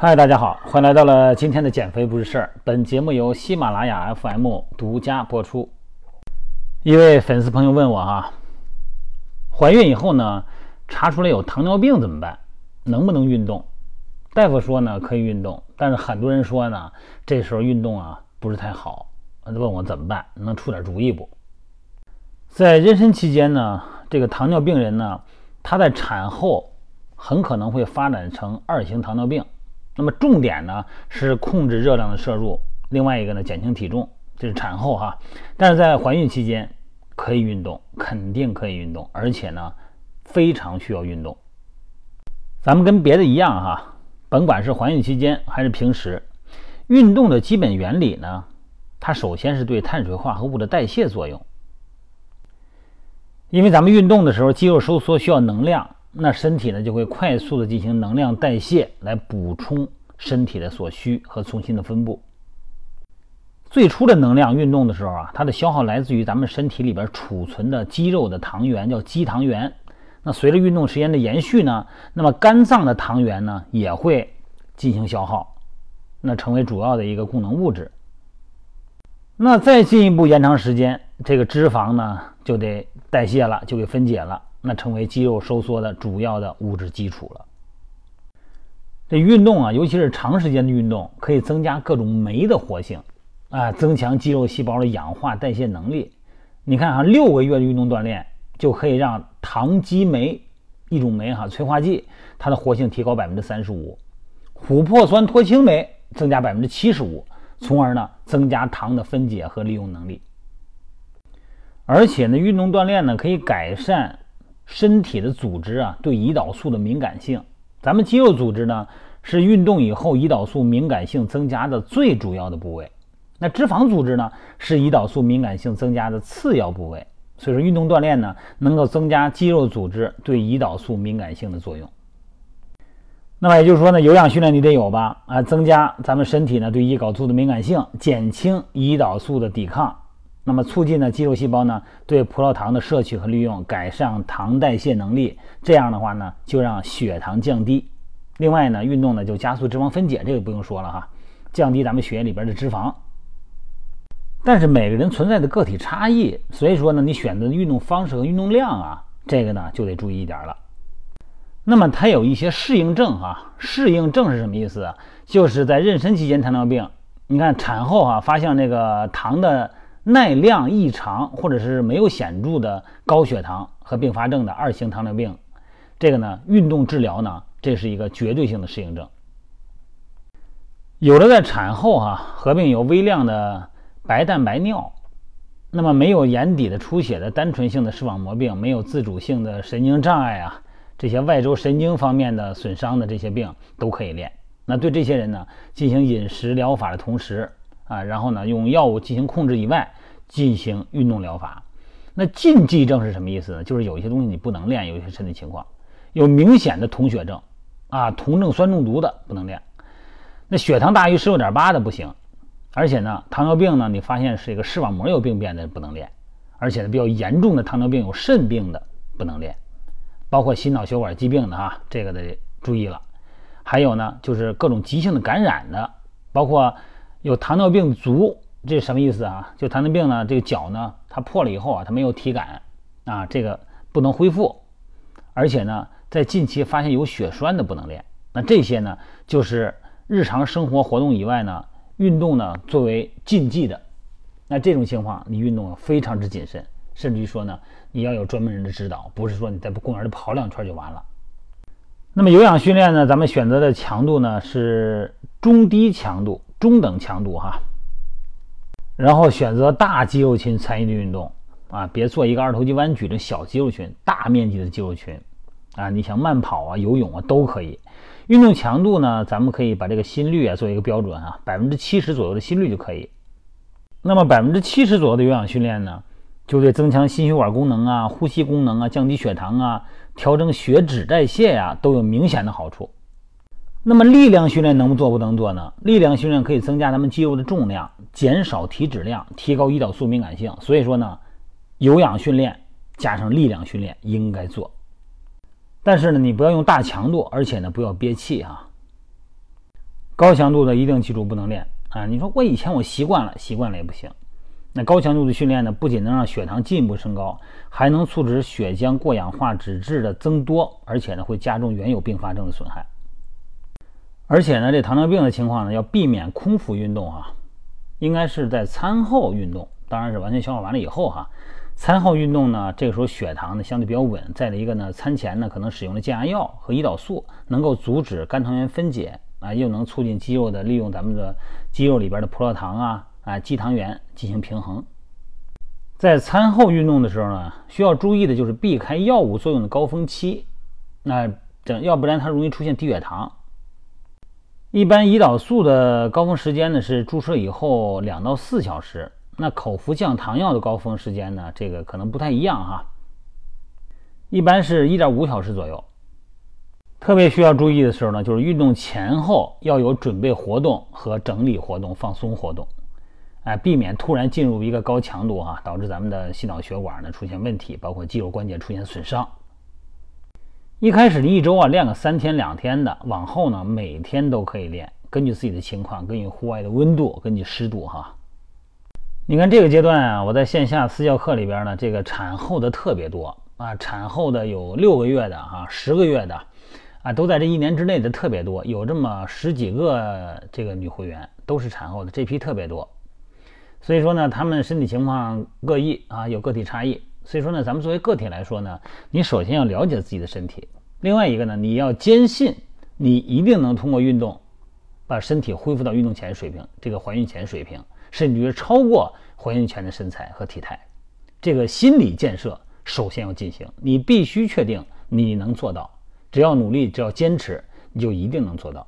嗨，大家好，欢迎来到了今天的减肥不是事儿。本节目由喜马拉雅 FM 独家播出。一位粉丝朋友问我哈，怀孕以后呢，查出来有糖尿病怎么办？能不能运动？大夫说呢，可以运动，但是很多人说呢，这时候运动啊不是太好。问我怎么办？能出点主意不？在妊娠期间呢，这个糖尿病人呢，他在产后很可能会发展成二型糖尿病。那么重点呢是控制热量的摄入，另外一个呢减轻体重，这是产后哈。但是在怀孕期间可以运动，肯定可以运动，而且呢非常需要运动。咱们跟别的一样哈，甭管是怀孕期间还是平时，运动的基本原理呢，它首先是对碳水化合物的代谢作用。因为咱们运动的时候，肌肉收缩需要能量。那身体呢就会快速的进行能量代谢，来补充身体的所需和重新的分布。最初的能量运动的时候啊，它的消耗来自于咱们身体里边储存的肌肉的糖原，叫肌糖原。那随着运动时间的延续呢，那么肝脏的糖原呢也会进行消耗，那成为主要的一个供能物质。那再进一步延长时间，这个脂肪呢就得代谢了，就给分解了。那成为肌肉收缩的主要的物质基础了。这运动啊，尤其是长时间的运动，可以增加各种酶的活性，啊，增强肌肉细胞的氧化代谢能力。你看哈，六个月的运动锻炼就可以让糖基酶一种酶哈催化剂，它的活性提高百分之三十五，琥珀酸脱氢酶增加百分之七十五，从而呢增加糖的分解和利用能力。而且呢，运动锻炼呢可以改善。身体的组织啊，对胰岛素的敏感性，咱们肌肉组织呢是运动以后胰岛素敏感性增加的最主要的部位，那脂肪组织呢是胰岛素敏感性增加的次要部位。所以说，运动锻炼呢能够增加肌肉组织对胰岛素敏感性的作用。那么也就是说呢，有氧训练你得有吧？啊，增加咱们身体呢对胰岛素的敏感性，减轻胰岛素的抵抗。那么促进呢肌肉细胞呢对葡萄糖的摄取和利用，改善糖代谢能力。这样的话呢就让血糖降低。另外呢运动呢就加速脂肪分解，这个不用说了哈，降低咱们血液里边的脂肪。但是每个人存在的个体差异，所以说呢你选择的运动方式和运动量啊，这个呢就得注意一点了。那么它有一些适应症哈，适应症是什么意思？就是在妊娠期间糖尿病，你看产后啊发现那个糖的。耐量异常，或者是没有显著的高血糖和并发症的二型糖尿病，这个呢，运动治疗呢，这是一个绝对性的适应症。有的在产后哈，合并有微量的白蛋白尿，那么没有眼底的出血的单纯性的视网膜病，没有自主性的神经障碍啊，这些外周神经方面的损伤的这些病都可以练。那对这些人呢，进行饮食疗法的同时啊，然后呢，用药物进行控制以外。进行运动疗法，那禁忌症是什么意思呢？就是有一些东西你不能练，有一些身体情况，有明显的酮血症啊，酮症酸中毒的不能练。那血糖大于十六点八的不行，而且呢，糖尿病呢，你发现是一个视网膜有病变的不能练，而且呢，比较严重的糖尿病有肾病的不能练，包括心脑血管疾病的哈，这个得注意了。还有呢，就是各种急性的感染的，包括有糖尿病足。这什么意思啊？就糖尿病呢，这个脚呢，它破了以后啊，它没有体感啊，这个不能恢复，而且呢，在近期发现有血栓的不能练。那这些呢，就是日常生活活动以外呢，运动呢作为禁忌的。那这种情况，你运动非常之谨慎，甚至于说呢，你要有专门人的指导，不是说你在公园里跑两圈就完了。那么有氧训练呢，咱们选择的强度呢是中低强度、中等强度哈。然后选择大肌肉群参与的运动啊，别做一个二头肌弯举的小肌肉群，大面积的肌肉群啊，你想慢跑啊、游泳啊都可以。运动强度呢，咱们可以把这个心率啊做一个标准啊，百分之七十左右的心率就可以。那么百分之七十左右的有氧训练呢，就对增强心血管功能啊、呼吸功能啊、降低血糖啊、调整血脂代谢呀都有明显的好处。那么力量训练能做不能做呢？力量训练可以增加咱们肌肉的重量，减少体脂量，提高胰岛素敏感性。所以说呢，有氧训练加上力量训练应该做。但是呢，你不要用大强度，而且呢不要憋气啊。高强度的一定记住不能练啊！你说我以前我习惯了，习惯了也不行。那高强度的训练呢，不仅能让血糖进一步升高，还能促使血浆过氧化脂质的增多，而且呢会加重原有并发症的损害。而且呢，这糖尿病的情况呢，要避免空腹运动啊，应该是在餐后运动，当然是完全消化完了以后哈。餐后运动呢，这个时候血糖呢相对比较稳。再一个呢，餐前呢可能使用了降压药和胰岛素，能够阻止肝糖原分解啊，又能促进肌肉的利用咱们的肌肉里边的葡萄糖啊啊肌糖原进行平衡。在餐后运动的时候呢，需要注意的就是避开药物作用的高峰期，那这要不然它容易出现低血糖。一般胰岛素的高峰时间呢是注射以后两到四小时。那口服降糖药的高峰时间呢？这个可能不太一样哈，一般是一点五小时左右。特别需要注意的时候呢，就是运动前后要有准备活动和整理活动、放松活动，哎，避免突然进入一个高强度啊，导致咱们的心脑血管呢出现问题，包括肌肉关节出现损伤。一开始你一周啊练个三天两天的，往后呢每天都可以练，根据自己的情况，根据户外的温度，根据湿度哈。你看这个阶段啊，我在线下私教课里边呢，这个产后的特别多啊，产后的有六个月的啊，十个月的，啊，都在这一年之内的特别多，有这么十几个这个女会员都是产后的，这批特别多。所以说呢，他们身体情况各异啊，有个体差异。所以说呢，咱们作为个体来说呢，你首先要了解自己的身体，另外一个呢，你要坚信你一定能通过运动把身体恢复到运动前水平，这个怀孕前水平。甚至于超过怀孕前的身材和体态，这个心理建设首先要进行。你必须确定你能做到，只要努力，只要坚持，你就一定能做到。